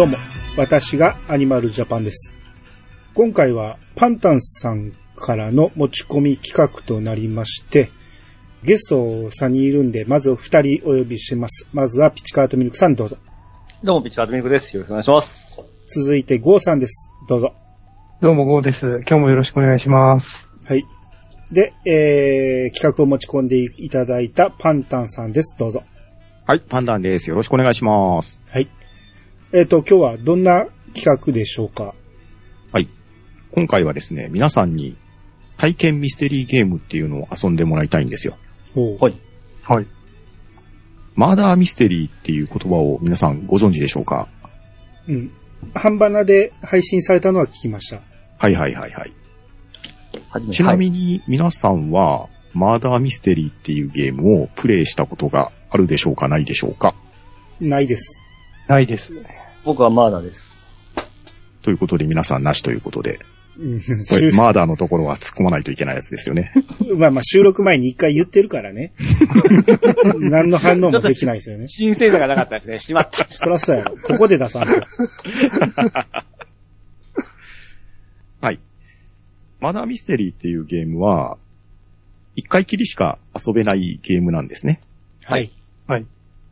どうも、私がアニマルジャパンです。今回はパンタンさんからの持ち込み企画となりまして、ゲスト3人いるんで、まず2人お呼びします。まずはピチカートミルクさんどうぞ。どうも、ピッチカートミルクです。よろしくお願いします。続いてゴーさんです。どうぞ。どうも、ゴーです。今日もよろしくお願いします。はい。で、えー、企画を持ち込んでいただいたパンタンさんです。どうぞ。はい、パンダンです。よろしくお願いします。はい。えっ、と、今日はどんな企画でしょうか？はい。今回はですね、皆さんに体験ミステリーゲームっていうのを遊んでもらいたいんですよ。はい。はい。マーダーミステリーっていう言葉を皆さんご存知でしょうか？うん。半ばなで配信されたのは聞きました。はいはいはいはい。はじめちなみに、に皆さんは、マーダーミステリーっていうゲームをプレイしたことがあるでしょうか？ないでしょうか？ないです。ないです。僕はマーダーです。ということで皆さんなしということで。うんこれ、収マーダーのところは突っ込まないといけないやつですよね。まあまあ収録前に一回言ってるからね。何の反応もできないですよね。新鮮さがなかったですね。しまった。そらそうやろ。ここで出さんと。はい。マーダーミステリーっていうゲームは、一回きりしか遊べないゲームなんですね。はい。はい。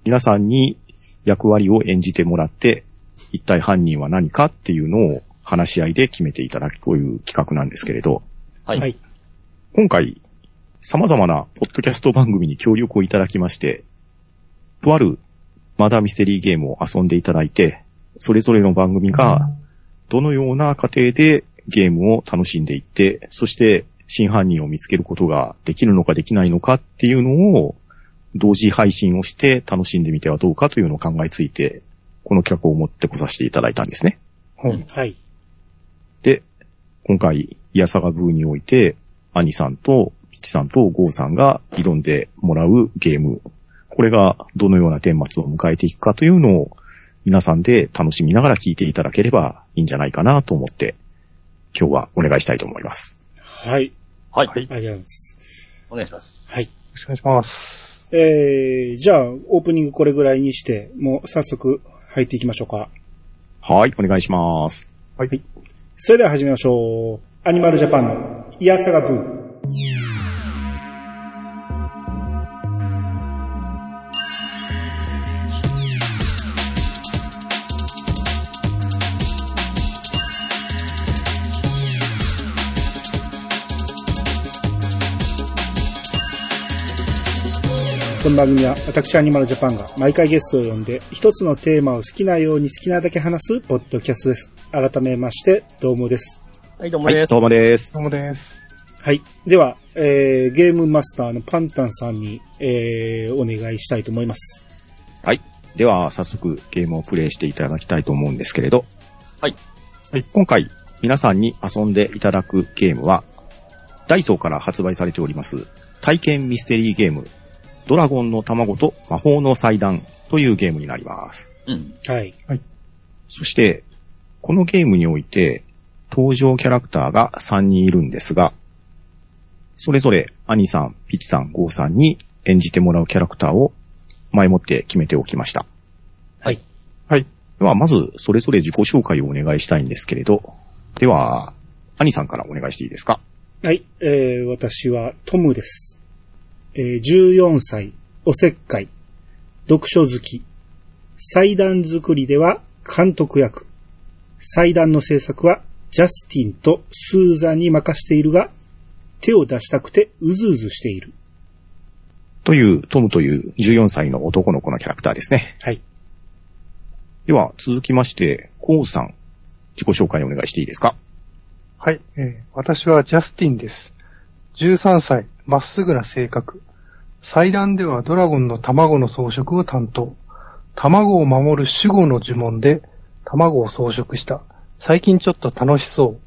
皆さんに役割を演じてもらって、一体犯人は何かっていうのを話し合いで決めていただくという企画なんですけれど、はい。はい。今回、様々なポッドキャスト番組に協力をいただきまして、とあるマーダーミステリーゲームを遊んでいただいて、それぞれの番組がどのような過程でゲームを楽しんでいって、そして真犯人を見つけることができるのかできないのかっていうのを同時配信をして楽しんでみてはどうかというのを考えついて、この企画を持ってこさせていただいたんですね。うんはい。で、今回、イヤサガブーにおいて、アニさんと、ピチさんとゴーさんが挑んでもらうゲーム。これがどのような顛末を迎えていくかというのを、皆さんで楽しみながら聞いていただければいいんじゃないかなと思って、今日はお願いしたいと思います。はい。はい。ありがとうございます。お願いします。はい。よろしくお願いします。えー、じゃあ、オープニングこれぐらいにして、もう早速入っていきましょうか。はい、お願いします。はい。それでは始めましょう。アニマルジャパンのイヤサガブー。この番組は私アニマルジャパンが毎回ゲストを呼んで一つのテーマを好きなように好きなだけ話すポッドキャストです。改めまして、どうもです。はい、どうもはい、です。どうもです。どうもです。はい。では、えー、ゲームマスターのパンタンさんに、えー、お願いしたいと思います。はい。では、早速ゲームをプレイしていただきたいと思うんですけれど。はい。はい今回、皆さんに遊んでいただくゲームは、ダイソーから発売されております、体験ミステリーゲーム、ドラゴンの卵と魔法の祭壇というゲームになります。うん。はい。そして、このゲームにおいて、登場キャラクターが3人いるんですが、それぞれ、アニさん、ピチさん、ゴーさんに演じてもらうキャラクターを前もって決めておきました。はい。はい。では、まず、それぞれ自己紹介をお願いしたいんですけれど、では、アニさんからお願いしていいですか？はい。えー、私はトムです。えー、14歳、おせっかい、読書好き、祭壇作りでは監督役、祭壇の制作はジャスティンとスーザンに任しているが、手を出したくてうずうずしている。という、トムという14歳の男の子のキャラクターですね。はい。では、続きまして、コウさん、自己紹介お願いしていいですか？はい、えー私はジャスティンです。13歳、まっすぐな性格。祭壇ではドラゴンの卵の装飾を担当。卵を守る守護の呪文で卵を装飾した。最近ちょっと楽しそう。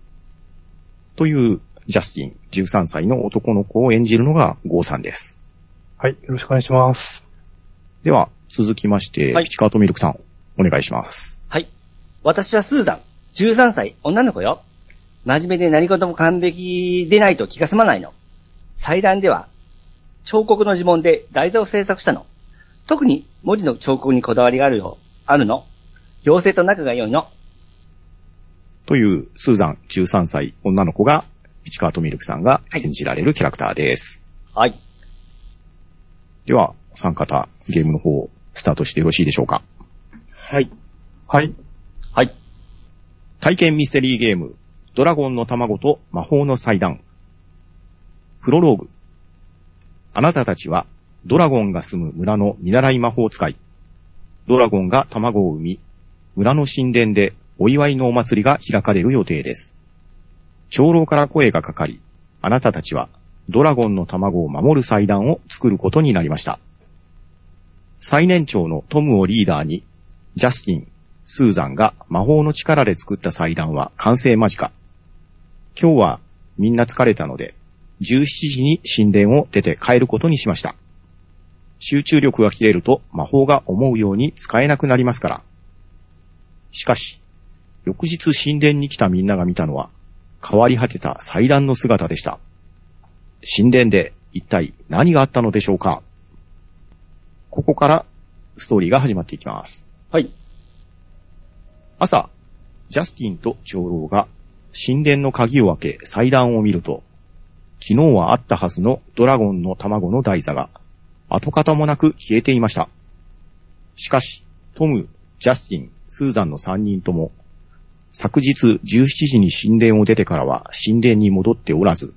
という、ジャスティン、13歳の男の子を演じるのがゴーさんです。はい、よろしくお願いします。では、続きまして、はいピチカートミルクさん、お願いします。はい。私はスーザン、13歳、女の子よ。真面目で何事も完璧でないと気が済まないの。祭壇では、彫刻の呪文で台座を制作したの。特に文字の彫刻にこだわりがあるよ、あるの。妖精と仲が良いの。という、スーザン13歳女の子が、ピチカートミルクさんが演じられるキャラクターです。はい。では、お三方、ゲームの方、スタートしてよろしいでしょうか。はい。はい。はい。体験ミステリーゲーム、ドラゴンの卵と魔法の祭壇。プロローグ。あなたたちは、ドラゴンが住む村の見習い魔法使い。ドラゴンが卵を産み、村の神殿でお祝いのお祭りが開かれる予定です。長老から声がかかり、あなたたちは、ドラゴンの卵を守る祭壇を作ることになりました。最年長のトムをリーダーに、ジャスティン、スーザンが魔法の力で作った祭壇は完成間近。今日はみんな疲れたので、17時に神殿を出て帰ることにしました。集中力が切れると魔法が思うように使えなくなりますから。しかし、翌日神殿に来たみんなが見たのは、変わり果てた祭壇の姿でした。神殿で一体何があったのでしょうかここからストーリーが始まっていきます。はい。朝、ジャスティンと長老が神殿の鍵を開け祭壇を見ると、昨日はあったはずのドラゴンの卵の台座が跡形もなく消えていました。しかし、トム、ジャスティン、スーザンの3人とも、昨日17時に神殿を出てからは神殿に戻っておらず、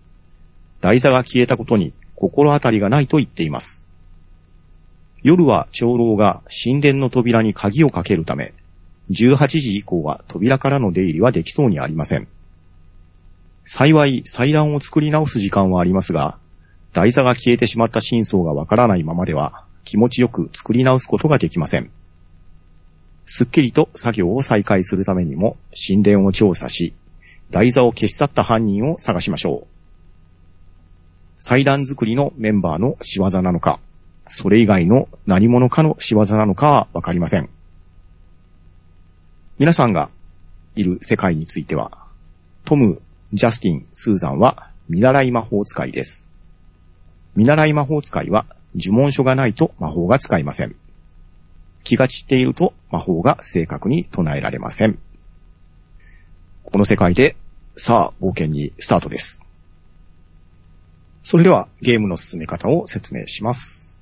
台座が消えたことに心当たりがないと言っています。夜は長老が神殿の扉に鍵をかけるため、18時以降は扉からの出入りはできそうにありません。幸い祭壇を作り直す時間はありますが、台座が消えてしまった真相がわからないままでは気持ちよく作り直すことができません。すっきりと作業を再開するためにも神殿を調査し、台座を消し去った犯人を探しましょう。祭壇作りのメンバーの仕業なのか、それ以外の何者かの仕業なのかはわかりません。皆さんがいる世界については、トム、ジャスティン、スーザンは見習い魔法使いです。見習い魔法使いは呪文書がないと魔法が使えません。気が散っていると魔法が正確に唱えられません。この世界で、さあ、冒険にスタートです。それでは、ゲームの進め方を説明します。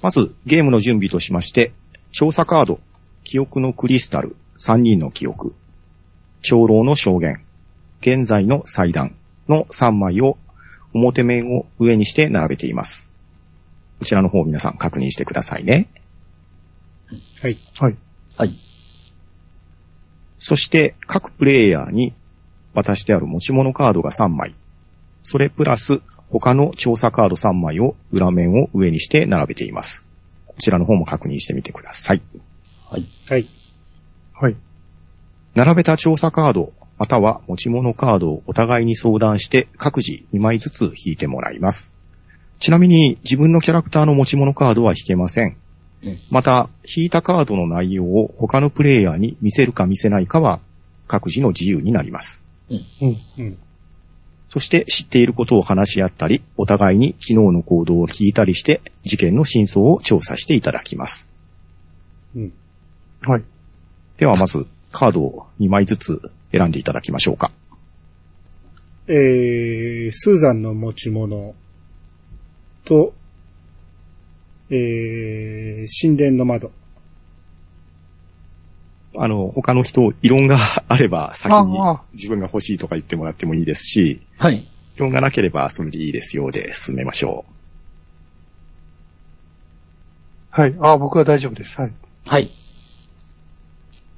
まず、ゲームの準備としまして、調査カード、記憶のクリスタル、3人の記憶、長老の証言、現在の祭壇の3枚を表面を上にして並べています。こちらの方を皆さん確認してくださいね。はい。はい。はい。そして各プレイヤーに渡してある持ち物カードが3枚。それプラス他の調査カード3枚を裏面を上にして並べています。こちらの方も確認してみてください。はい。はい。はい。並べた調査カード、または持ち物カードをお互いに相談して各自2枚ずつ引いてもらいます。ちなみに自分のキャラクターの持ち物カードは引けませんうん。また、引いたカードの内容を他のプレイヤーに見せるか見せないかは各自の自由になります。うん。うん。そして知っていることを話し合ったり、お互いに昨日の行動を聞いたりして、事件の真相を調査していただきます。うん。はい。ではまず、カードを2枚ずつ選んでいただきましょうか。えー、スーザンの持ち物と、えー、神殿の窓。あの、他の人、異論があれば先に自分が欲しいとか言ってもらってもいいですし、はい。異論がなければそれでいいですよで進めましょはい。ああ、僕は大丈夫です。はい。はい。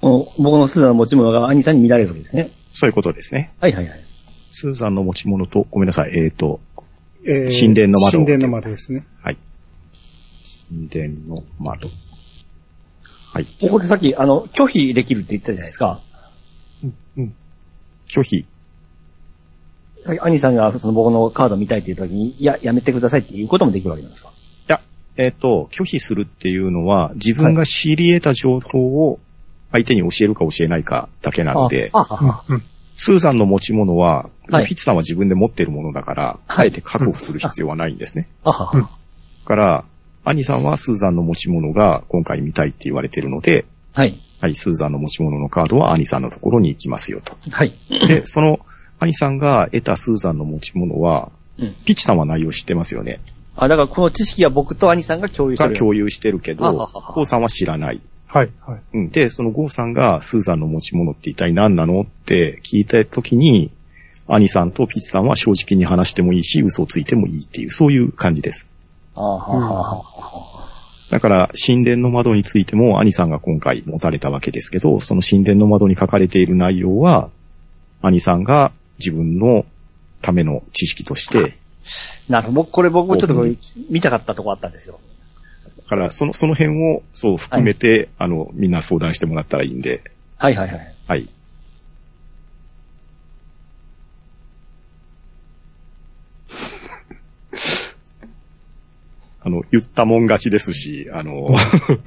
僕のスーザンの持ち物が兄さんに見られるわけですね。う。そういうことですね。はいはいはい。スーザンの持ち物と、ごめんなさい、えっ、と、えー神殿の窓神殿の窓ですね。はい。神殿の窓。はい。ここでさっき、あの、拒否できるって言ったじゃないですか。うん。拒否。さっき兄さんがその僕のカード見たいっていう時に、いや、やめてくださいっていうこともできるわけなんですか？いや、えっ、と、拒否するっていうのは、自分が知り得た情報を相手に教えるか教えないかだけなので、あ、あ、うん。うん。スーザンの持ち物は、はいフィッツさんは自分で持ってるものだから、はいあえて確保する必要はないんですね。だから、兄さんはスーザンの持ち物が今回見たいって言われてるので、はい。はい、スーザンの持ち物のカードは兄さんのところに行きますよと。はい。で、その兄さんが得たスーザンの持ち物は、うんピッチさんは内容知ってますよね。あ、だからこの知識は僕と兄さんが共有してる。が共有してるけど、あはははゴーさんは知らない。はい、はい。うん。で、そのゴーさんがスーザンの持ち物って一体何なのって聞いた時に、兄さんとピッチさんは正直に話してもいいし、嘘をついてもいいっていう、そういう感じです。あはははだから、神殿の窓についても兄さんが今回持たれたわけですけど、その神殿の窓に書かれている内容は、兄さんが自分のための知識として、なるほど。僕、これ僕もちょっと見たかったとこあったんですよ。だから、その、その辺を、そう含めて、あの、みんな相談してもらったらいいんで、はいはいはい。はい。あの、言ったもん勝ちですし、あの、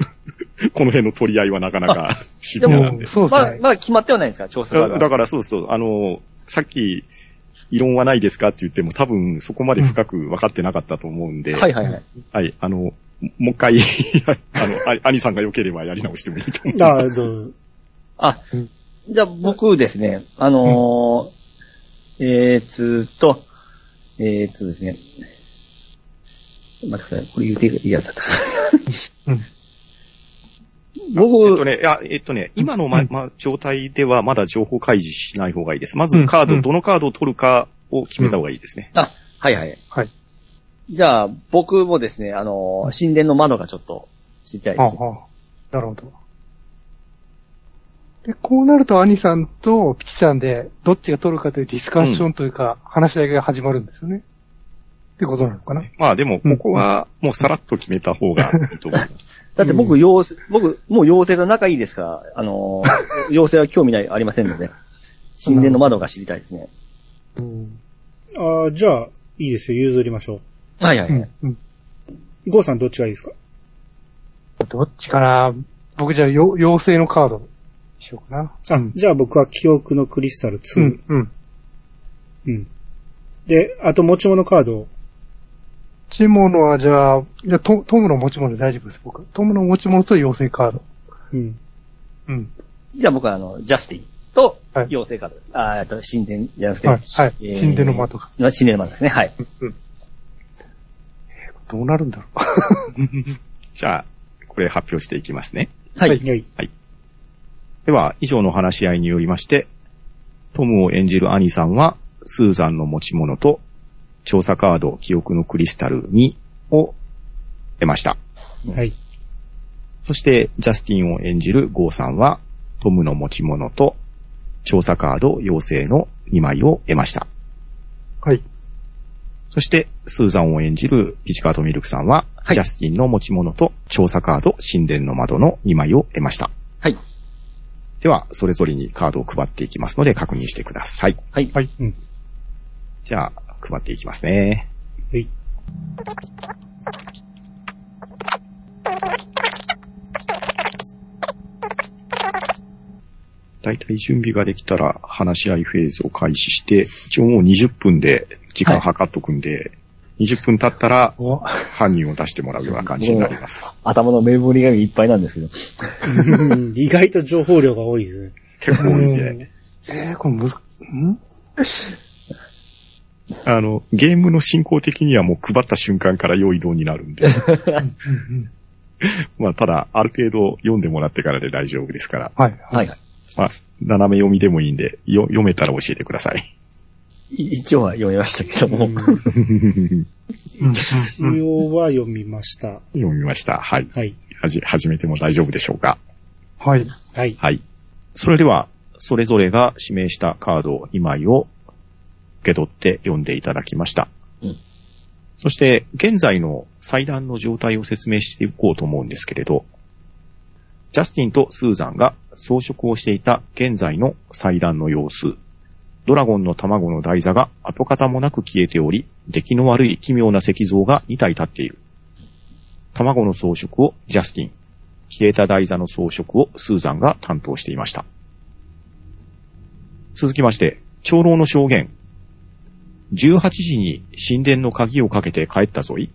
この辺の取り合いはなかなかシビアなんで。そうですね、。まあまだ決まってはないんですか？調査が。だだからそうそう、あの、さっき、異論はないですかって言っても多分そこまで深く分かってなかったと思うんで、はいはいはい。はい、あの、もう一回、あの、あ兄さんが良ければやり直してもいいと思いああ、ます。どうあうん、じゃあ僕ですね、あのー、えーつーと、えーつですね、待ってください。これ言うていいやつだったかうん。ら。えっ僕と、ね、いや、えっとね、今のま、うんま、状態ではまだ情報開示しない方がいいです。まずカード、うんどのカードを取るかを決めた方がいいですね。あ、はいはい。はい。じゃあ、僕もですね、あのー、神殿の窓がちょっと知りたいです。はあはあ、なるほど。で、こうなると兄さんとピチさんでどっちが取るかというディスカッションというか、話し合いが始まるんですよね。ってことなのかな？まあでも、ここはもうさらっと決めた方がいいと思います。だって僕、妖精、僕、もう妖精と仲いいですから、あのー、妖精は興味ない、ありませんので、神殿の窓が知りたいですね。うん。ああ、じゃあ、いいですよ。譲りましょはいはいはい。うん。うん。う。ゴーさんどっちがいいですか？どっちかな僕じゃあ、よ妖精のカードにしようかな。あ、うんじゃあ僕は記憶のクリスタル2。うん、うん。うん。で、あと持ち物カードを。持ち物はじゃあ、じゃあトトムの持ち物で大丈夫です、僕。トムの持ち物と妖精カード。うん。うん。じゃあ僕はあの、ジャスティンとはい妖精カードです。あーえっと、神殿じゃなくて、はい、はい。えー神殿の窓が。神殿の窓ですね。はい。うん。どうなるんだろ じゃあ、これ発表していきますね。はい。はいはい。では、以上の話し合いによりまして、トムを演じる兄さんは、スーザンの持ち物と、調査カード、記憶のクリスタル2を得ました。はい。そして、ジャスティンを演じるゴーさんは、トムの持ち物と、調査カード、妖精の2枚を得ました。う。はい。そして、スーザンを演じるピチカートミルクさんは、はいジャスティンの持ち物と、調査カード、神殿の窓の2枚を得ました。はい。では、それぞれにカードを配っていきますので、確認してください。はい。はい。じゃあ、配っていきますね。はい。だいたい準備ができたら話し合いフェーズを開始して、一応もう20分で時間計っとくんで、20分経ったらお犯人を出してもらうような感じになります。頭のメモリがいっぱいなんですけど。うん意外と情報量が多いですね。結構多いんで。えー、これむず、ん？あの、ゲームの進行的にはもう配った瞬間から用意動になるんで。う んまあ、ただ、ある程度読んでもらってからで大丈夫ですから。はい。はいはい。まあ、斜め読みでもいいんで、よ読めたら教えてください。い一応は読みましたけども。一応は読みました。読みました。はい。はい。はじ、始めても大丈夫でしょうか？はい。はい。はい。それでは、それぞれが指名したカード2枚を受け取って読んでいただきました。うんそして、現在の祭壇の状態を説明していこうと思うんですけれど、ジャスティンとスーザンが装飾をしていた現在の祭壇の様子、ドラゴンの卵の台座が跡形もなく消えており、出来の悪い奇妙な石像が2体立っている。卵の装飾をジャスティン、消えた台座の装飾をスーザンが担当していました。続きまして、長老の証言。18時に神殿の鍵をかけて帰ったぞい。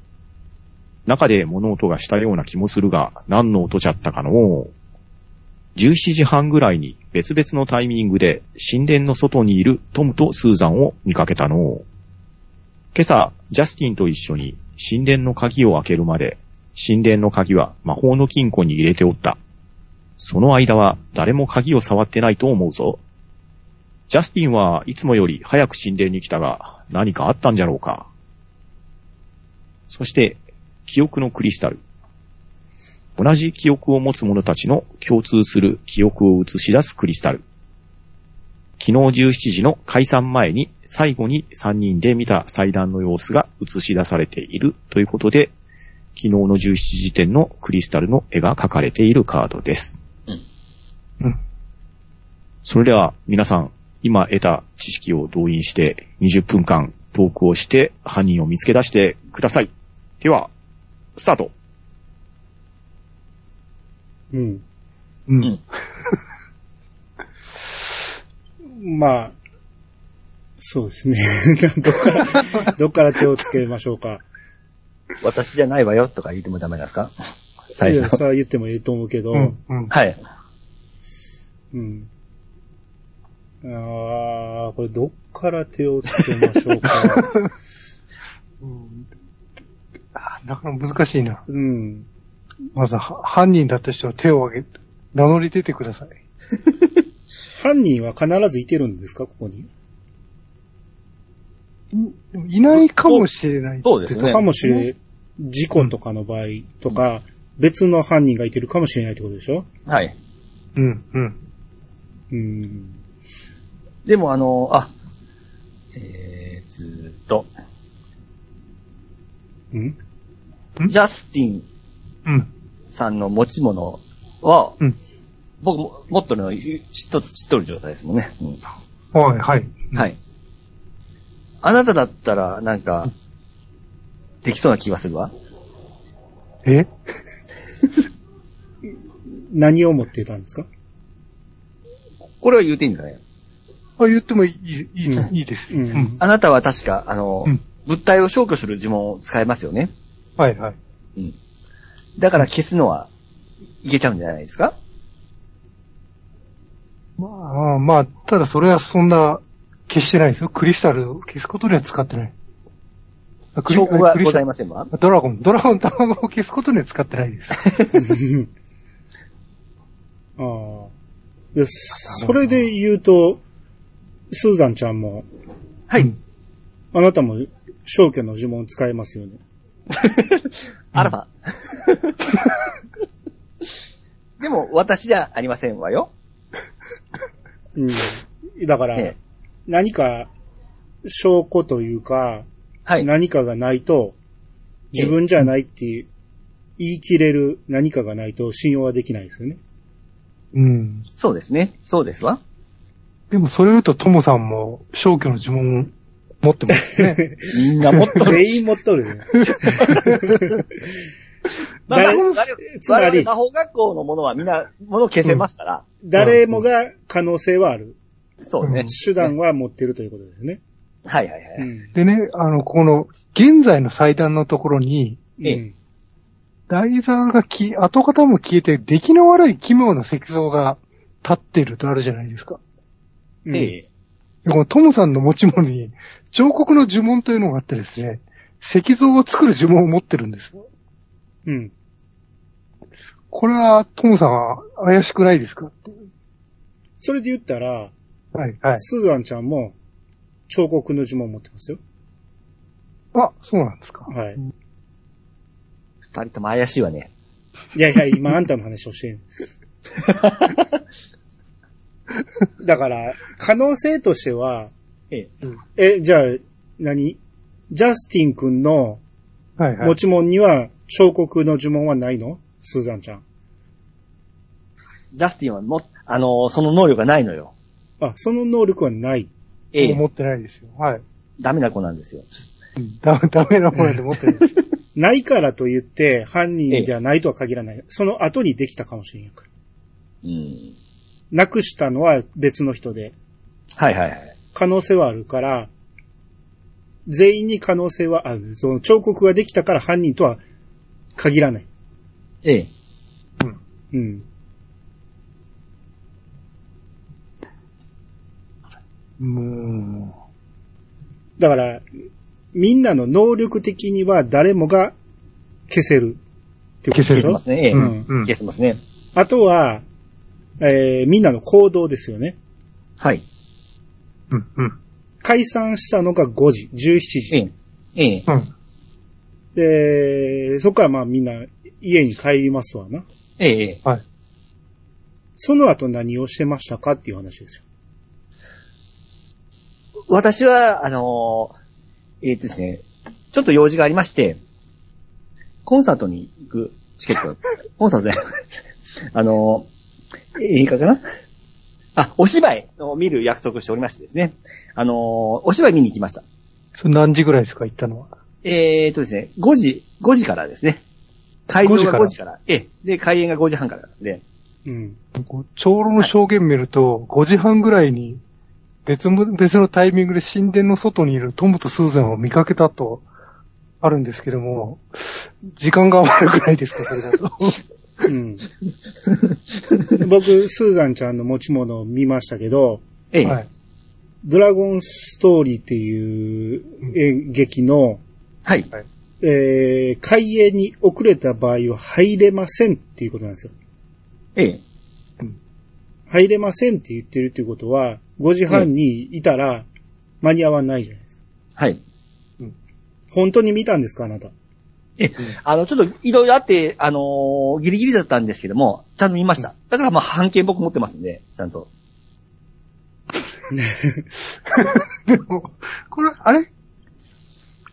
中で物音がしたような気もするが、何の音じゃったかのう。17時半ぐらいに別々のタイミングで神殿の外にいるトムとスーザンを見かけたのを。今朝、ジャスティンと一緒に神殿の鍵を開けるまで、神殿の鍵は魔法の金庫に入れておった。その間は誰も鍵を触ってないと思うぞ。ジャスティンはいつもより早く神殿に来たが、何かあったんじゃろうか。そして、記憶のクリスタル。同じ記憶を持つ者たちの共通する記憶を映し出すクリスタル。昨日17時の解散前に最後に3人で見た祭壇の様子が映し出されているということで、昨日の17時点のクリスタルの絵が描かれているカードです。うんうんそれでは皆さん、今得た知識を動員して20分間トークをして犯人を見つけ出してください。では、スタートうん。うん。うん まあ、そうですね。どっから、どっから手をつけましょうか。私じゃないわよとか言ってもダメなんですか？最いや、初。さあ言ってもいいと思うけど、うん。うん。はい。うん。ああ、これどっから手をつけましょうか。うんあなかなか難しいな。うん。まずは、犯人だった人は手を挙げ、名乗り出てください。犯人は必ずいてるんですかここに？でもいないかもしれないそうですねかもしれ、事故とかの場合とか、別の犯人がいてるかもしれないってことでしょ？はい。うん、うん。うん。でもあの、あ、えー、ずーっと、うん？んジャスティンうん。さんの持ち物は、うん僕も持ってるの知っと知っとる状態ですもんね。うんはい、はい。はい。あなただったら、なんか、できそうな気がするわ。え？何を持ってたんですか？これは言うていいんじゃない？あ、言ってもいい、いい、うんいいです。ううんん。あなたは確か、あの、うん物体を消去する呪文を使えますよね。はい、はい。うん。だから消すのはいけちゃうんじゃないですか？まあ、まあ、ただそれはそんな、消してないですよ。クリスタルを消すことには使ってない。あクリ証拠がございまませんわ。ドラゴン、ドラゴン卵を消すことには使ってないです。ああ。で、それで言うと、スーザンちゃんも、はい。うんあなたも消去の呪文使えますよね。アルファ。でも、私じゃありませんわよ。うん。だから、ええ何か証拠というか、はい。何かがないと、自分じゃないっていう言い切れる何かがないと信用はできないですよね。うん。そうですね。そうですわ。でもそれ言うとトモさんも消去の呪文持ってますね。みんなもっと。全員持っとる。まあ、つまり魔法学校のものはみんな、もの消せますから。誰もが可能性はある。そうね。手段は持ってるということですね。はいはいはい。うん。でね、あの、この、現在の祭壇のところに、台座がき、跡形も消えて、出来の悪い奇妙な石像が立ってるとあるじゃないですか。うんええ。でこのトモさんの持ち物に、彫刻の呪文というのがあってですね、石像を作る呪文を持ってるんですよ。うん。これは、トモさんは怪しくないですか？それで言ったら、はい、はい。スーザンちゃんも彫刻の呪文持ってますよ。あ、そうなんですか。はい。二人とも怪しいわね。いやいや、今あんたの話をしてん。だから、可能性としては、ええ、じゃあ、何？ジャスティン君のはい、はい持。ち物には彫刻の呪文はないの？スーザンちゃん。ジャスティンはも、あのーその能力がないのよ。あ、その能力はない。ええ。持ってないですよ。はい。ダメな子なんですよ。うんダメ、ダメなものなんで持ってない。ないからと言って犯人じゃないとは限らない。その後にできたかもしれんから。うん。なくしたのは別の人で。はいはいはい。可能性はあるから、全員に可能性はある。その彫刻ができたから犯人とは限らない。ええ。うん。うん。もう。だから、みんなの能力的には誰もが消せるってことでしょ？消せますね。ええ、うん。消せますね。あとは、えーみんなの行動ですよね。はい。う、うん、うん。解散したのが5時、17え時。え。ええ。うん。で、そこからまあみんな家に帰りますわな。ええ。ええはい。その後何をしてましたかっていう話ですよ。私は、あのーえーっとですね、ちょっと用事がありまして、コンサートに行くチケット、コンサートで、あのー映画かな？あ、お芝居を見る約束をしておりましてですね、あのーお芝居見に行きました。それ何時ぐらいですか行ったのは？えーっとですね、5時、5時からですね。会場が5時から。ええ。で、開演が5時半からなんで、うん。長老の証言見ると、5時半ぐらいに別も、別のタイミングで神殿の外にいるトムとスーザンを見かけたと、あるんですけども、時間が悪くないですか、それだと。うん。僕、スーザンちゃんの持ち物を見ましたけど、ええ。はい。ドラゴンストーリーっていう演劇の、はい。えー、開演に遅れた場合は入れませんっていうことなんですよ。ええ。入れませんって言ってるっていうことは、5時半にいたら間に合わないじゃないですか。はい。本当に見たんですかあなた？あの、ちょっといろいろあって、あのーギリギリだったんですけども、ちゃんと見ました。だからまあ、半径僕持ってますんで、ちゃんと。でも、これ、あれ？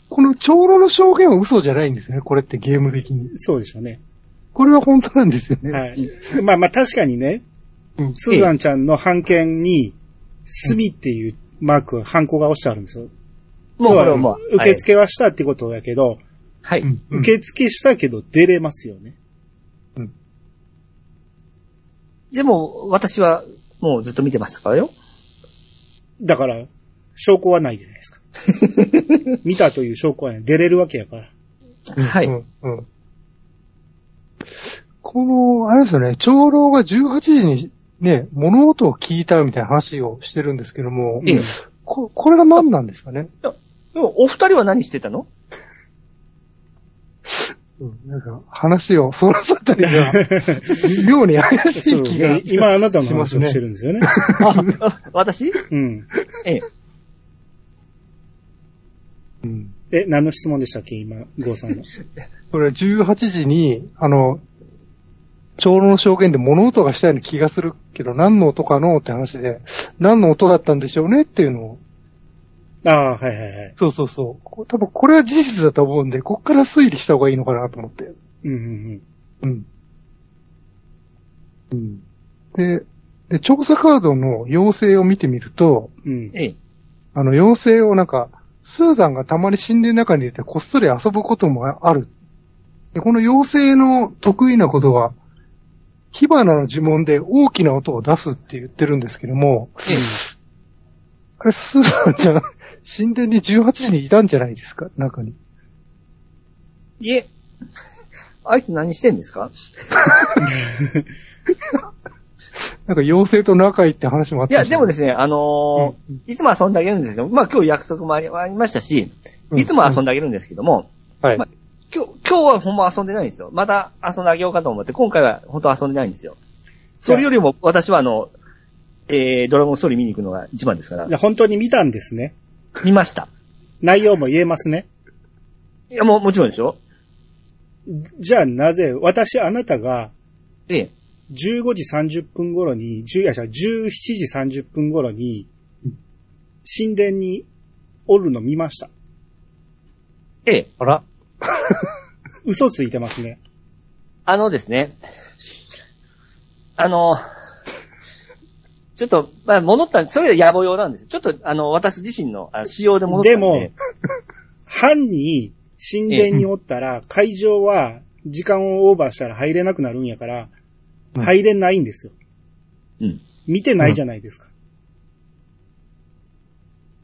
この長老の証言は嘘じゃないんですね、これってゲーム的に。そうでしょうね。これは本当なんですよね。はい。まあまあ確かにね、うんスーザンちゃんの判件に、墨っていうマーク、ハンコが押してあるんですよ。もう。受付はしたってことやけど、はい。受付したけど出れますよね。でも、私は、もうずっと見てましたからよ。だから、証拠はないじゃないですか。見たという証拠はない。出れるわけやから。はい。うんうんこの、あれですよね、長老が18時にね、物音を聞いたみたいな話をしてるんですけども、ええ。ここれが何なんですかね、お二人は何してたの？うん、なんか話をそらさったりが、妙に怪しそいう気が。今あなたの話をしてるんですよね。あ私？うん。ええ。うんえ、何の質問でしたっけ？今、ゴーさんの。これ18時に、あの、長老の証言で物音がしたような気がするけど、何の音かのって話で、何の音だったんでしょうねっていうのを、ああ、はいはいはい。そうそうそう。こ多分これは事実だと思うんで、こっから推理した方がいいのかなと思って。うんうんうん。うん。で、で、調査カードの妖精を見てみると、うん。あの妖精をなんか、スーザンがたまに神殿の中に入れてこっそり遊ぶこともある。で、この妖精の得意なことは、火花の呪文で大きな音を出すって言ってるんですけども、あれ、スーザンちゃん、神殿に18時にいたんじゃないですか？中に。いえ。あいつ何してんですか？なんか妖精と仲いいって話もあっいや、でもですね、あのーうんいつも遊んであげるんですけど、まあ今日約束もありありましたし、うんいつも遊んであげるんですけども、はい。ま今日、今日はほんま遊んでないんですよ。また遊んであげようかと思って、今回は本当遊んでないんですよ。それよりも私はあの、えー、ドラゴンストーリー見に行くのが一番ですからで、本当に見たんですね。見ました。内容も言えますね。いや、もう、もちろんですよ。じゃあなぜ、私、あなたが、ええ。15時30分頃に、10いや、じゃあ17時30分頃に、神殿におるの見ました。ええ。あら。嘘ついてますね。あのですね、あの、ちょっと、まあ、戻った、それは野暮用なんです。ちょっと、あの、私自身のあ仕様で戻ったんで。でも、班に神殿におったら、会場は時間をオーバーしたら入れなくなるんやから、うん入れないんですよ。うん。見てないじゃないですか。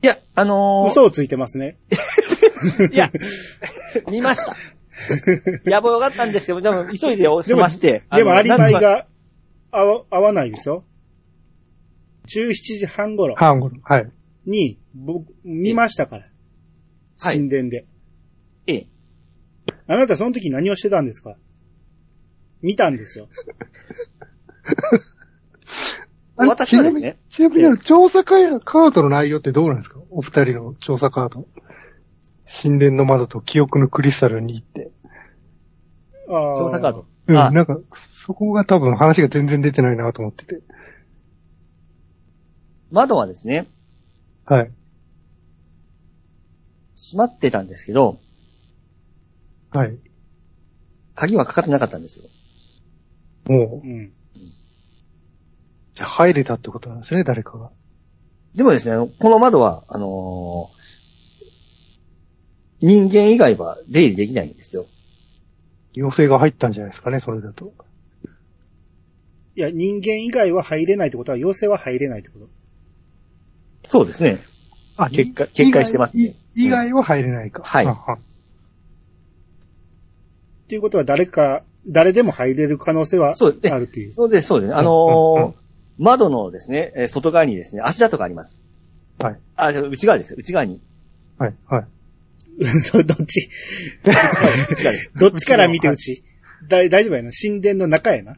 いや、あのー嘘をついてますね。いや、見ました。野暮があったんですけど、でも急いで済まして。でもアリバイなんとか。が合わ合わないですよ。17時半頃。ハンゴル。はい。に、僕、見ましたから。はい神殿で。ええ。あなたその時何をしてたんですか？見たんですよ。あれ私はですねちなみに、ちなみにあの調査カードの内容ってどうなんですか？お二人の調査カード。神殿の窓と記憶のクリスタルに行って。あ調査カード。うん、あなんか、そこが多分話が全然出てないなと思ってて。窓はですね、はい。閉まってたんですけど、はい。鍵はかかってなかったんですよ。もう、うん。じゃあ入れたってことなんですね、誰かが。でもですね、この窓は、あのー人間以外は出入りできないんですよ。妖精が入ったんじゃないですかね、それだと。いや、人間以外は入れないってことは、妖精は入れないってこと。そうですね。あ結界結界してますねい以外は入れないか。はいははっていうことは、誰か、誰でも入れる可能性はあるっていう。そうです、そうですね。あのうんうんー窓のですね、えー外側にですね、足跡があります。はい。あ、内側ですよ、内側に。はい、はい。ど どっち？どっちから見てうち。だ大丈夫やな。神殿の中やな。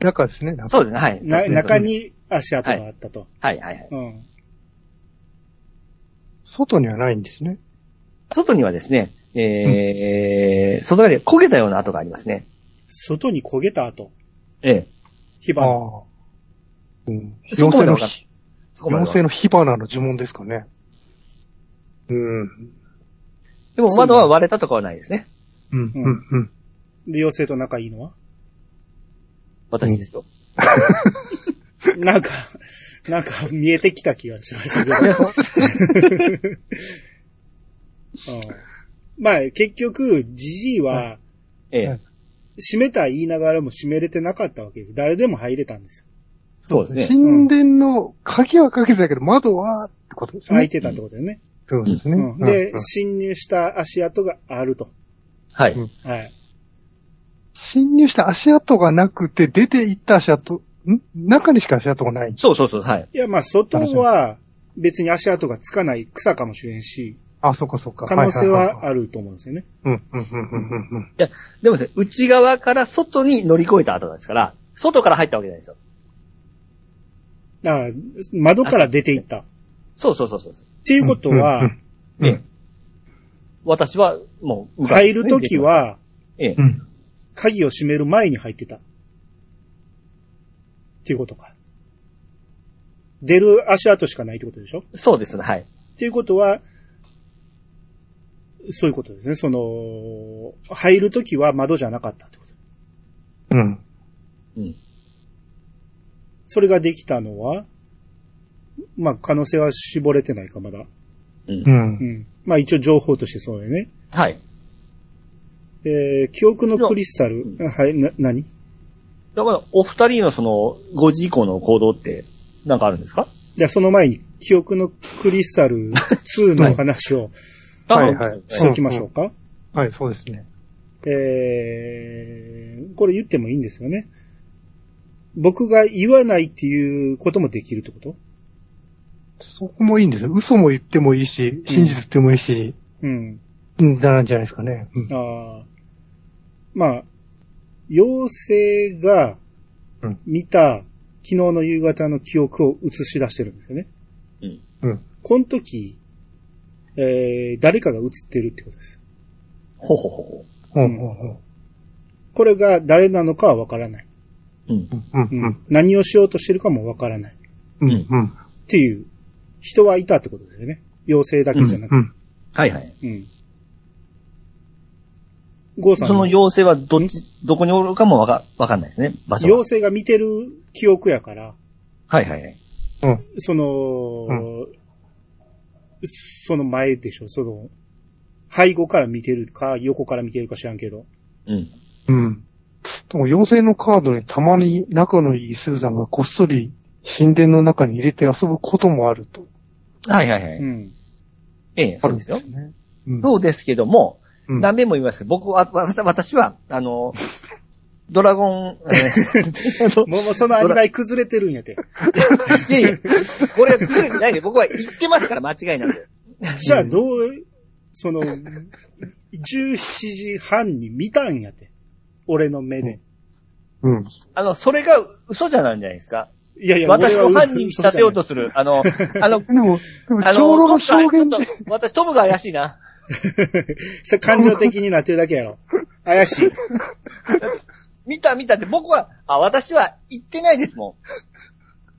中ですね、中。そうですね、はい。中。に足跡があったと。はい、はい、はい。うん。外にはないんですね。外にはですね、えー、外側で焦げたような跡がありますね。外に焦げた後。ええ。火花。うん。妖精のひ、そこまでは妖精の火花の呪文ですかね。うん。でも窓は割れたとかはないですね。うん、うんうん、うん。で、妖精と仲いいのは？私ですよ。なんか、なんか見えてきた気がしましたけど。うんまあ、結局、ジジイは、ええはい。閉めた言いながらも閉めれてなかったわけです。誰でも入れたんですよ。そうですね。神殿の鍵はかけてたけど、窓は、ってことですね。開いてたってことだよね。そうですね。うんで、うん侵入した足跡があると。はい。うんはい。侵入した足跡がなくて、出て行った足跡、ん中にしか足跡がない。そうそうそう、はい。いや、まあ、外は別に足跡がつかない草かもしれんし、あ、そっかそっか。可能性いいいはあると思うんですよね。うん、うん、うん、うん、うん。でもですね、内側から外に乗り越えた後ですから、外から入ったわけじゃないですよ。ああ窓から出ていった。っそうそうそうそう。ていうことは、うんええ。私は、もう、入るとき、は、ええう。ん。鍵を閉める前に入ってた。っていうことか。出る足跡しかないってことでしょ？そうですね、はい。っていうことは、そういうことですね。その、入るときは窓じゃなかったってこと。うん。うん。それができたのは、まあ、可能性は絞れてないか、まだ。うん。う。うんん。まあ、一応情報としてそうだよね。はい。えー、記憶のクリスタルはい、な、何？だから、お二人のその、5時以降の行動って、なんかあるんですか？じゃあその前に、記憶のクリスタル 2の話をはいはいしておきましょうか？はい、そうですね。えー、これ言ってもいいんですよね。僕が言わないっていうこともできるってこと？そこもいいんですよ。嘘も言ってもいいし、真実言ってもいいし、うん。うん、なんじゃないですかね。うんああ。まあ、妖精がうん見た昨日の夕方の記憶を映し出してるんですよね。うん。この時、えー、誰かが映ってるってことです。ほうほうほうほほうほうほこれが誰なのかはわからない。う。うん。う。うん、ううんん、何をしようとしてるかもわからない。うん、うん。っていう、人はいたってことですよね。妖精だけじゃなくて。うん。はいはい。うん。ゴーさんその妖精はどっち、どこにおるかもわか、わかんないですね。場所は。妖精が見てる記憶やから、はいはいはい。うん。その、その前でしょ、その、背後から見てるか、横から見てるか知らんけど。うん。うん。でも妖精のカードにたまに仲のいいスーザンがこっそり神殿の中に入れて遊ぶこともあると。はいはいはい。うん。ええ、あるんそうですすよね。うんそうですけども、うん何遍も言いますけど、僕は、わ私は、あの、ドラゴン、えーもうそのアリバイ崩れてるんやて。いやいや、これは崩れてないで、僕は言ってますから間違いなく。じゃあどう、その、17時半に見たんやて。俺の目で。うん。あの、それが嘘じゃないんじゃないですか。いやいや、私を犯人に仕立てようとする。あの、あの、でも、でも、あの私トムが怪しいな。それ感情的になってるだけやろ。怪しい。見た見たって僕は、あ、私は言ってないですもん。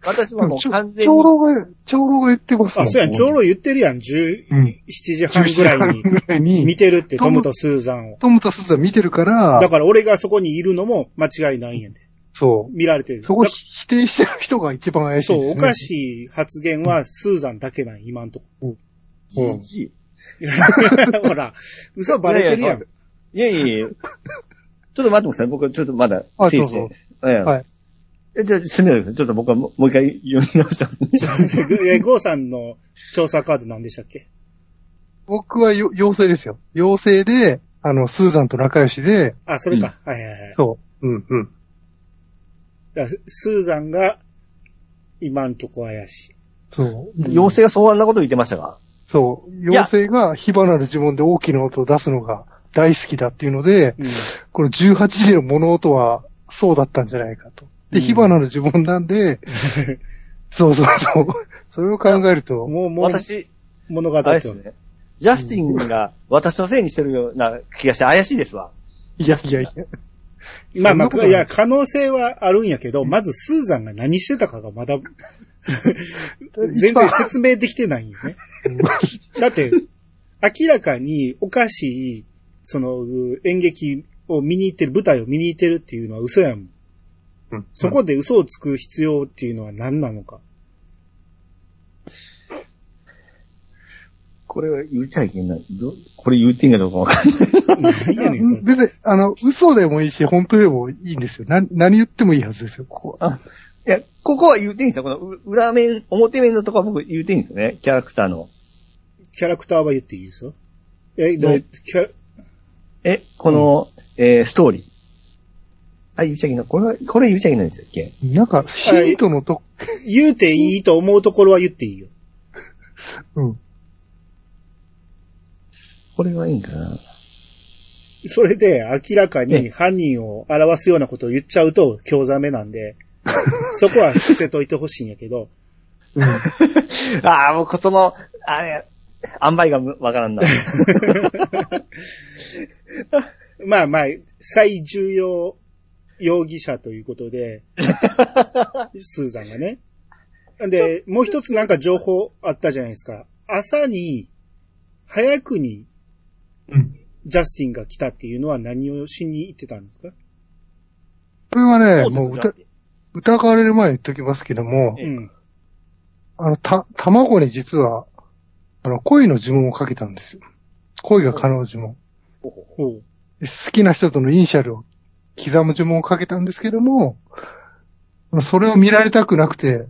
私はもう完全に。長老が、長老が言ってますもあ、ん。そうやん、長老言ってるやん。17うん時半ぐらいにぐらいに見てるって、トムとスーザンを。トムとスーザン見てるから、だから俺がそこにいるのも間違いないんやで。そう。見られてる。そこだ否定してる人が一番怪しいです、そう、ね。おかしい発言はスーザンだけなん、今んとこ。うんじじ ほら、嘘バレてるやん。いやいやいや。ちょっと待ってください。僕ちょっとまだあ整理そうして。ええはい。え、じゃあ、すみません。ちょっと僕はもうもう一回読み直したんですね。え、ゴーさんの調査カード何でしたっけ？僕はよ妖精ですよ。妖精で、あの、スーザンと仲良しで、あ、それか。はいはいはい。そう。うん、うん。だスーザンが今んとこ怪しい。そう。妖精がそうあんなこと言ってましたが。そう。妖精が火花の呪文で大きな音を出すのが大好きだっていうので、うん。この18時の物音はそうだったんじゃないかと。で、うん火花の呪文なんで、そうそうそう。それを考えると、もう、もう、私、物語ですね。ジャスティンが私のせいにしてるような気がして怪しいですわ。いやいやいや。まあまあ、いや、可能性はあるんやけど、まずスーザンが何してたかがまだ、全然説明できてないんよね。だって、明らかにおかしい、その、演劇を見に行ってる、舞台を見に行ってるっていうのは嘘やもん。うんそこで嘘をつく必要っていうのは何なのか。これは言っちゃいけない。どこれ言っていいんかどうかわかんない。何やねん、それ。別に、あの、嘘でもいいし、本当でもいいんですよ。な、何言ってもいいはずですよ、ここは。ここは言っていいんですよ。このう裏面、表面のとこは僕言っていいんですよね。キャラクターの。キャラクターは言っていいですよ。え、どう？でキャえ、この、えーストーリー。あ、言っちゃいけない。これは、これ言っちゃいけないんですよっけなんか、ヒントのと、言うていいと思うところは言っていいよ。うん。これはいいんかな。それで明らかえに犯人を表すようなことを言っちゃうと興ざめなんで、そこは伏せといてほしいんやけど、うん。ああ、もうその、あれ、塩梅がわからんな。まあまあ、最重要容疑者ということで、スーザンがね。で、もう一つなんか情報あったじゃないですか。朝に、早くにうん。ジャスティンが来たっていうのは何をしに行ってたんですか？これはね、もう疑疑われる前に言っときますけどもえ、うん。あの、た、卵に実は、あの、恋の呪文をかけたんですよ。恋が可能の呪文。好きな人とのイニシャルを刻む呪文をかけたんですけども、それを見られたくなくて、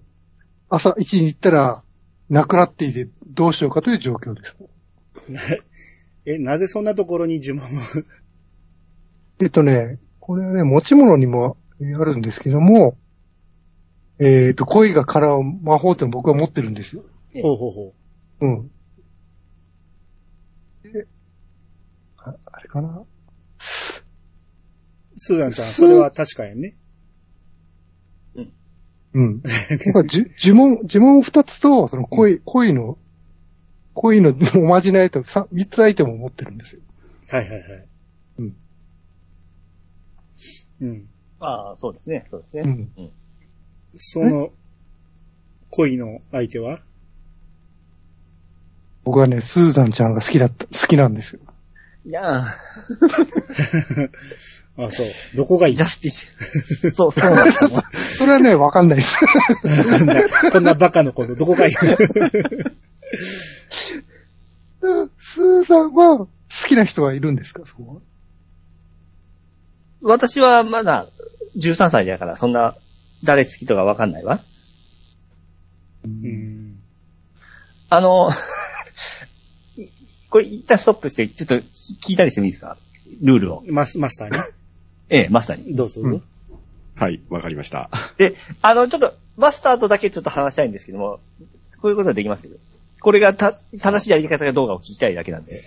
朝一に行ったら、亡くなっていてどうしようかという状況です。え、なぜそんなところに呪文を？えっとね、これはね、持ち物にもえーあるんですけども、えっ、と、恋が叶う魔法っていうの僕は持ってるんですよ。ほうほうほう。うん。え、ああれかな？スーザンちゃん、それは確かやね。うん。僕はじゅ呪文、呪文二つと、その恋、恋の、恋の おまじないとさ三つアイテムを持ってるんですよ。はいはいはい。うん。うん。ああ、そうですね。そうですね。うん。その、恋の相手は？僕はね、スーザンちゃんが好きだった、好きなんですよ。いやー あ、そう。どこがいい？ジャスティン。そう、そうなんですよ。それはね、わかんないです。こんな、こんなバカのこと、どこがいい？スーザンは好きな人はいるんですかそこは？私はまだ13歳だから、そんな、誰好きとかわかんないわ。うん。あの、これ一旦ストップして、ちょっと聞いたりしてもいいですか？ルールを。マス、マスターね。ええ、マスターに。どうぞ。うんはい、わかりました。で、あの、ちょっと、マスターとだけちょっと話したいんですけども、こういうことはできます？これがた、正しいやり方がどうかを聞きたいだけなんで。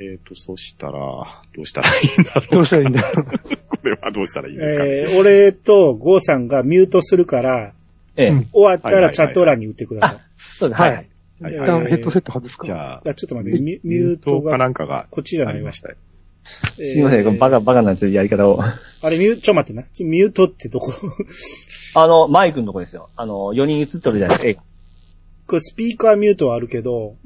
えっ、と、そしたら、どうしたらいいんだろう。どうしたらいいんだろう。これはどうしたらいいですか？ね。えー、俺とゴーさんがミュートするから、ええ。うん終わったらチャット欄に打ってください。そうです。はい。はい一旦ヘッドセット外すか。じゃあ、あちょっと待って、ミュートかが、なんかがこっちじゃないま。したよ。すいません、このバカ、バカなちょっとやり方を。あれ、ミュー、ちょ待ってな。ミュートってどこ？あの、マイクのとこですよ。あの、4人映っとるじゃないですか。これスピーカーミュートはあるけど、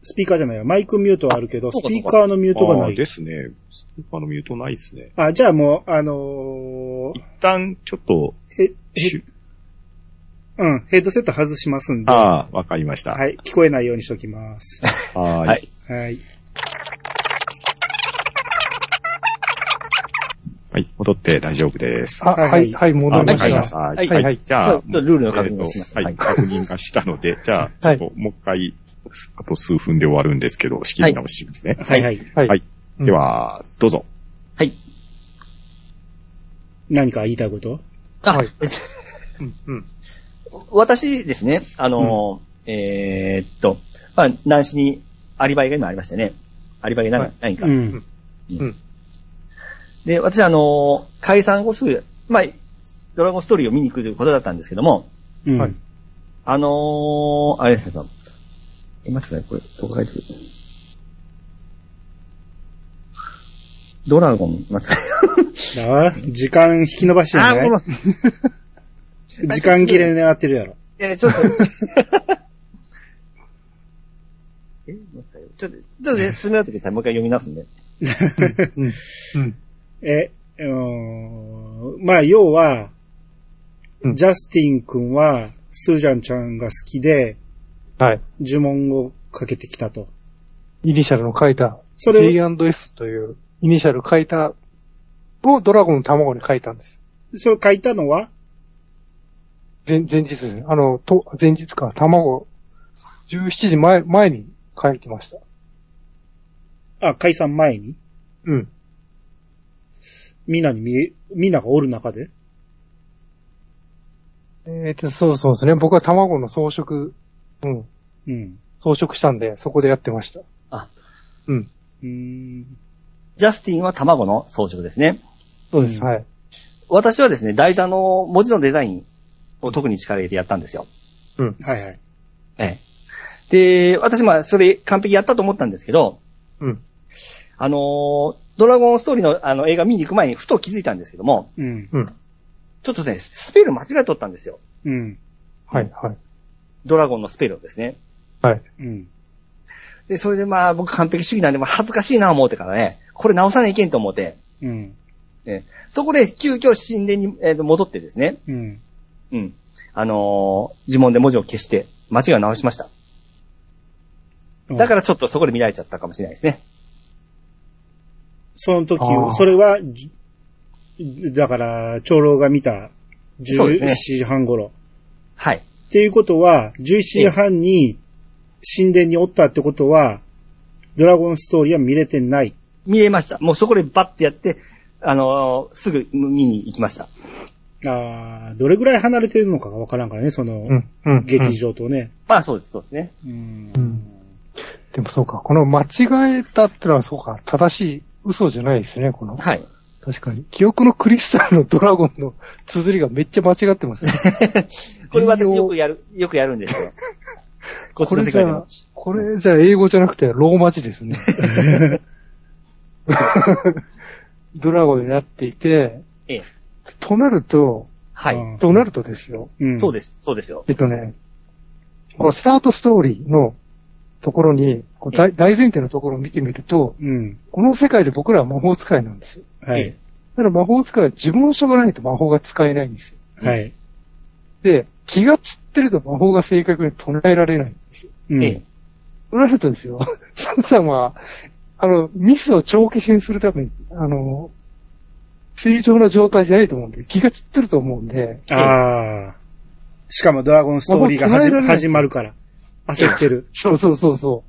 スピーカーじゃないわ。マイクミュートはあるけど、スピーカーのミュートがない。ですね。スピーカーのミュートないですね。あ、じゃあもう、あの一旦、ちょっと、ー、へ、しゅへ、うん、ヘッドセット外しますんで、はああ、わかりました。い、聞こえないようにしときます。はーい。はいはい。はい、戻って大丈夫です。あ、はいはい、はい、戻あ、りましたわかりまし。た。ははいはいじゃあ、ルールの確認をしましたえっとはい、確認がしたので、じゃあ、ちょはいっともう一回、あと数分で終わるんですけど、仕切り直しますね。はいはい。はい。はいうんでは、どうぞ。はい。何か言いたいこと？あ、はいうん、うん。私ですね、あの、えーっと、まあ、南市にアリバイが今ありましたね。アリバイが何,、はい何か。うん。うん。で、私あの、解散後すぐ、まあ、ドラゴンストーリーを見に行くということだったんですけども、うん。はいあのー、あれですね、いますね、これ、どこ書いてるドラゴン、待ってあ時間引き伸ばしてるんじゃあ、ない。時間切れ狙ってるやろ。いや、ちょっと。え、待ってよちょっと、ちょっとね、進めようときさ、もう一回読み直すんで。うん。うん。え、うーんまあ、要は、うんジャスティン君は、スージャンちゃんが好きで、はい。呪文をかけてきたと。イニシャルの書いた、それ J&S という、イニシャル書いた、をドラゴンの卵に書いたんです。それ書いたのは？前、前日ですね。あの、と、前日か、卵、17時前、前に書いてました。あ、解散前に？うん。みんなに見え、みんながおる中で？えっ、と、そうそうですね。僕は卵の装飾、うん、うん。装飾したんで、そこでやってました。あ、うん。うーん。ジャスティンは卵の装飾ですね。そうです、うんはい。私はですね、大体の文字のデザインを特に力入れてやったんですよ。はいはい。ええ。で、私まあ、それ完璧やったと思ったんですけど、うん。あのードラゴンストーリーのあの映画見に行く前にふと気づいたんですけども、うん。うん。ちょっとね、スペル間違えとったんですよ。うん。はい、はい。ドラゴンのスペルをですね。はい。うん。で、それでまあ僕完璧主義なんで、まあ恥ずかしいな思ってからね、これ直さないけんと思って、うん。ね、そこで急遽神殿に、えーと戻ってですね、うん。うん。あのー呪文で文字を消して、間違いを直しました。だからちょっとそこで見られちゃったかもしれないですね。その時あー、それは、じだから、長老が見た17そうですね時半頃。はい。っていうことは、11時半に神殿におったってことは、ドラゴンストーリーは見れてない。見えました。もうそこでバッてやって、あのーすぐ見に行きました。ああ、どれぐらい離れてるのかがわからんからね、その、うん。うん。劇場とね。まあそうです、そうですね。うんうんでもそうか、この間違えたってのはそうか、正しい嘘じゃないですね、この。はい。確かに。記憶のクリスタルのドラゴンの綴りがめっちゃ間違ってますね。これ私よくやる、よくやるんですよ。こっちこれじゃあの世界でも。、これじゃあ英語じゃなくてローマ字ですね。ドラゴンになっていて、ええ。となると、はい。うんとなるとですよ。うん。そうです、そうですよ。えっとね、このスタートストーリーのところに、こう大大前提のところを見てみると、うん。この世界で僕らは魔法使いなんですよ。はい。えだから魔法使いは自分書がないと魔法が使えないんですよ。はい。で、気が散ってると魔法が正確に唱えられないんですよ。うんええ。となるとですよ、サンさんは、あの、ミスを帳消しにするために、あの、正常な状態じゃないと思うんで、気が散ってると思うんで、ああ。しかもドラゴンストーリーが始まるから。焦ってる。そうそうそうそ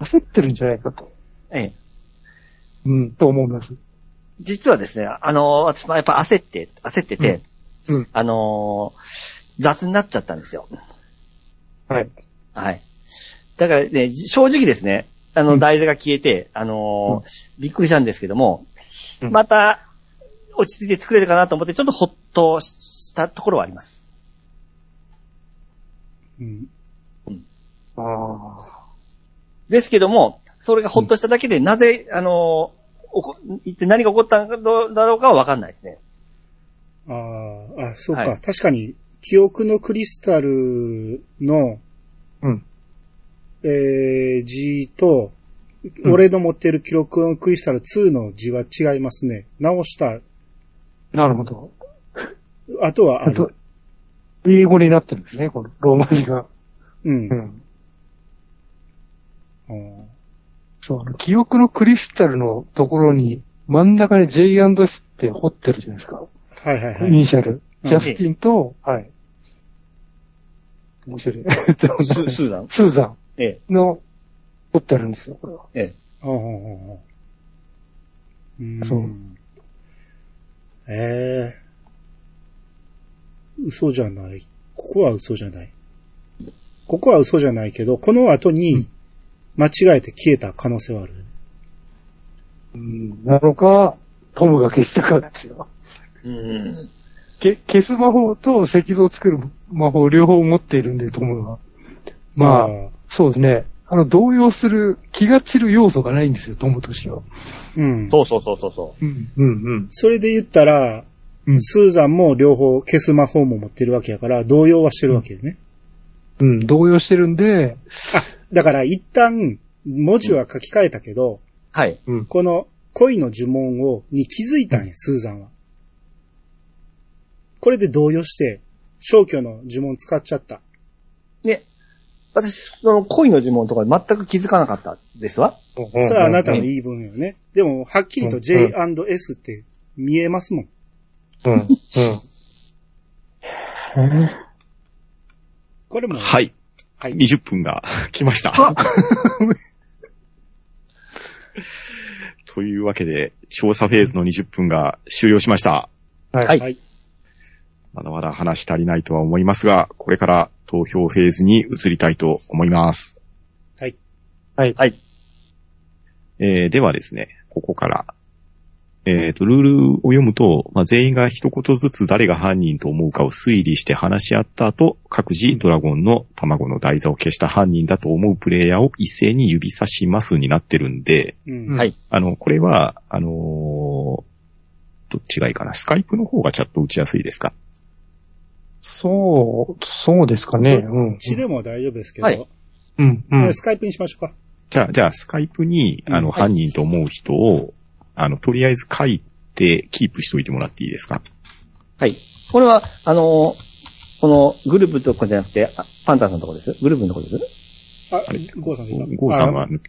う。焦ってるんじゃないかと。ええ。うん、と思います。実はですね、あの、私もやっぱ焦って、焦ってて、うんうんあのー雑になっちゃったんですよ。はい。はい。だからね、じ正直ですね、あの、台座が消えて、あのーびっくりしたんですけども、うんまた、落ち着いて作れるかなと思って、ちょっとほっとしたところはあります。うん。ですけども、それがほっとしただけで、なぜ、あのーおこ一体何が起こったのだろうかはわかんないですね。ああ、あ、そうか、はい確かに、記憶のクリスタルの、うん。えー、字と、うん俺の持ってる記録のクリスタル2の字は違いますね。直した。なるほど。あとはああとる。、英語になってるんですね、このローマ字が。うんう。ん。あーそう、あの、記憶のクリスタルのところに、真ん中に J&S って彫ってるじゃないですか。はいはいはイニい。シャル。ジャスティンと、はい。面白い。ス スーザン？スーザええ、ンの彫ってあるんですよ、これは。ええ。あーあーあーあーうんそうええ嘘じゃない。ここは嘘じゃない。ここは嘘じゃないけど、この後に間違えて消えた可能性はある。うん。なのか、トムが消したかですよ。うん。け消す魔法と石像を作る魔法両方持っているんで、トムは。まあ、ーそうですね。あの、動揺する、気が散る要素がないんですよ、トムとしては。うん。そうそうそうそうそうん、うん、うん。それで言ったら、うんスーザンも両方消す魔法も持ってるわけやから、動揺はしてるわけよね。うん、動揺してるんで、あ、だから一旦、文字は書き換えたけど、う。はい。うん。この恋の呪文を、に気づいたんや、スーザンは。これで動揺して、消去の呪文使っちゃった。ね、私、その恋の呪文とか全く気づかなかったですわ。そそれはあなたの言い分よね。でも、はっきりと J&S って見えますもん。うん、うん。これも、はい。はい。20分が 来ました。というわけで、調査フェーズの20分が終了しました。はい。はいはい。まだまだ話し足りないとは思いますが、これから投票フェーズに移りたいと思います。はい。はい。はい。えーではですね、ここから、えっ、と、ルールを読むと、まあ、全員が一言ずつ誰が犯人と思うかを推理して話し合った後、各自ドラゴンの卵の台座を消した犯人だと思うプレイヤーを一斉に指差しますになってるんで、うん。はい。あの、これは、あのーどっちがいいかな？スカイプの方がチャット打ちやすいですか？そう、そうですかね。うん。血でも大丈夫ですけど、はいうん、うん。スカイプにしましょうか。じゃあ、じゃあ、スカイプに、あの、うん犯人と思う人を、あの、とりあえず書いて、キープしといてもらっていいですか？はい。これは、あのーこのグループのとこじゃなくて、あパンタンさんのとこです？グループのとこです？ああれ、ゴーさんゴーさんがあ抜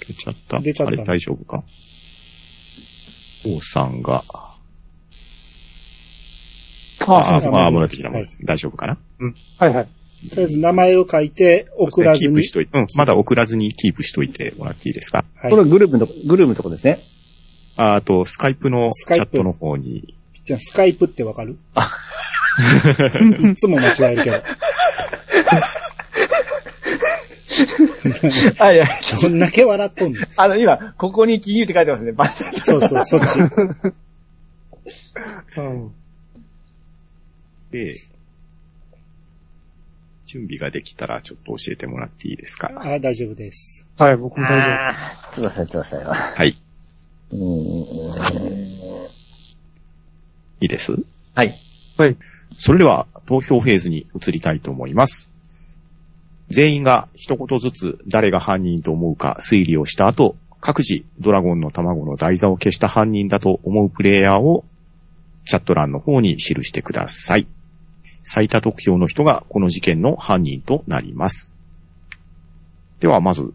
けちゃった？出ちゃった。あれ大丈夫か？ゴーさんが、ああそうあ、あ、戻ってきた、はい。戻ってきた大丈夫かな？はいはい。とりあえず名前を書いて、送らずに。キープし。といて、うん、まだ送らずにキープしといてもらっていいですか？はい。これはグループのとこ、グループのとこですね。ああと、スカイプのスカイプチャットの方に、じゃあ、スカイプってわかる？いつも間違えるけど。あ、いや、どんだけ笑っとんの？あの、今、ここに金融って書いてますね。バツそうそう、そっち。うん。で、準備ができたらちょっと教えてもらっていいですか？あ、大丈夫です。はい、僕も大丈あーちょっと待って、ちょっと待って。はい。うーん。いいです？はい。夫。はい。それでは投票フェーズに移りたいと思います。全員が一言ずつ誰が犯人と思うか推理をした後、各自ドラゴンの卵の台座を消した犯人だと思うプレイヤーをチャット欄の方に記してください。最多得票の人がこの事件の犯人となります。ではまず、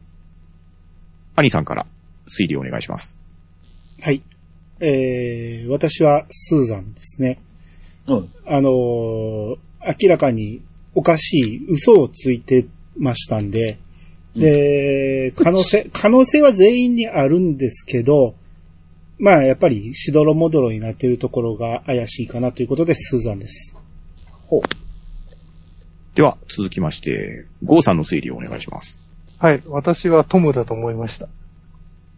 アニさんから推理をお願いします。はい。えー、私はスーザンですね。うん。あのー明らかにおかしい嘘をついてましたんで、で、可能性、可能性は全員にあるんですけど、まあ、やっぱり、しどろもどろになっているところが怪しいかなということで、スーザンです。ほう。では、続きまして、ゴーさんの推理をお願いします。はい。私はトムだと思いました。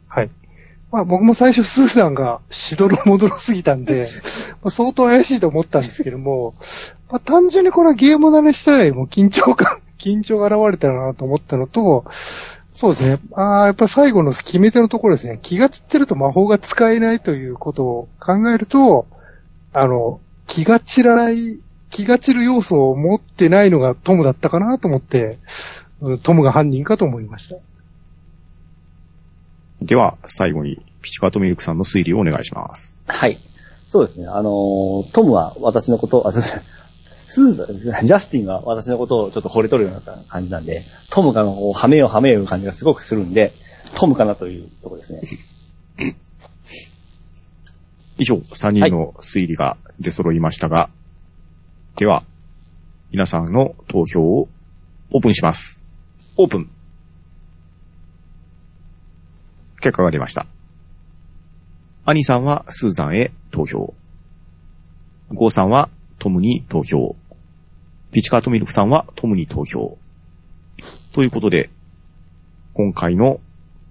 はい。まあ僕も最初スーザンがしどろもどろすぎたんで、まあ、相当怪しいと思ったんですけども、まあ単純にこれはゲーム慣れしたらもう緊張感、緊張が現れたなと思ったのと、そうですね。ああ、やっぱ最後の決め手のところですね。気が散ってると魔法が使えないということを考えると、あの、気が散らない、気が散る要素を持ってないのがトムだったかなと思って、うんトムが犯人かと思いました。では、最後に、ピチカートミルクさんの推理をお願いします。はい。そうですね。あのートムは私のこと、あ、すいません。スーザン、ジャスティンが私のことをちょっと惚れとるような感じなんで、トムがこう、はめようはめよう感じがすごくするんで、トムかなというところですね。以上、3人の推理が出揃いましたが、では、皆さんの投票をオープンします。オープン。結果が出ました。アニさんはスーザンへ投票。ゴーさんはトムに投票。ピチカートミルクさんはトムに投票。ということで、今回の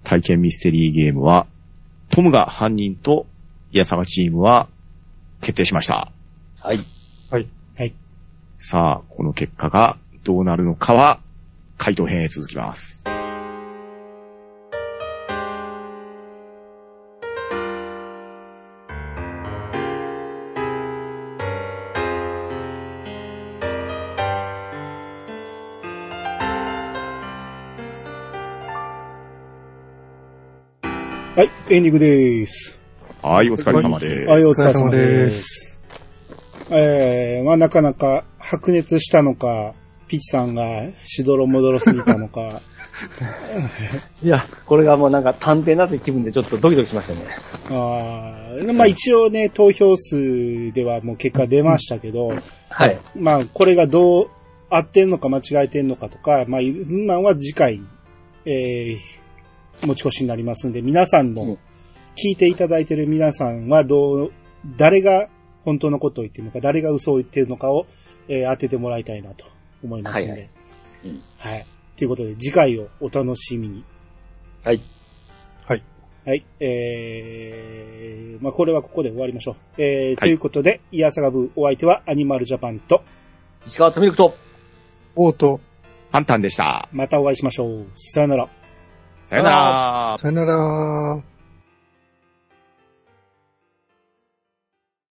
体験ミステリーゲームは、トムが犯人と、イヤサガチームは決定しました。はい。はい。はい。さあ、この結果がどうなるのかは、回答編へ続きます。エンディングです。はい、お疲れ様です。はい、お疲れ様で。ですえー、まあなかなか白熱したのか、ピチさんがしどろもどろすぎたのか、いや、これがもうなんか探偵なって気分でちょっとドキドキしましたね。あーまあ一応ね、投票数ではもう結果出ましたけど、はい。まあこれがどう合ってんのか間違えてんのかとか、まあ、なんは次回、えー、持ち越しになりますんで、皆さんの、うん聞いていただいてる皆さんはどう、誰が本当のことを言ってるのか、誰が嘘を言ってるのかを、えー当ててもらいたいなと思いますんで。ははいいはいうんということで、次回をお楽しみに。はい。はい。はい。えー、まあ、これはここで終わりましょう。えー、ということで、イヤサガブーお相手はアニマルジャパンと、石川とミルクと、オート、パンタンでした。またお会いしましょう。さよなら。さよなら。さよなら。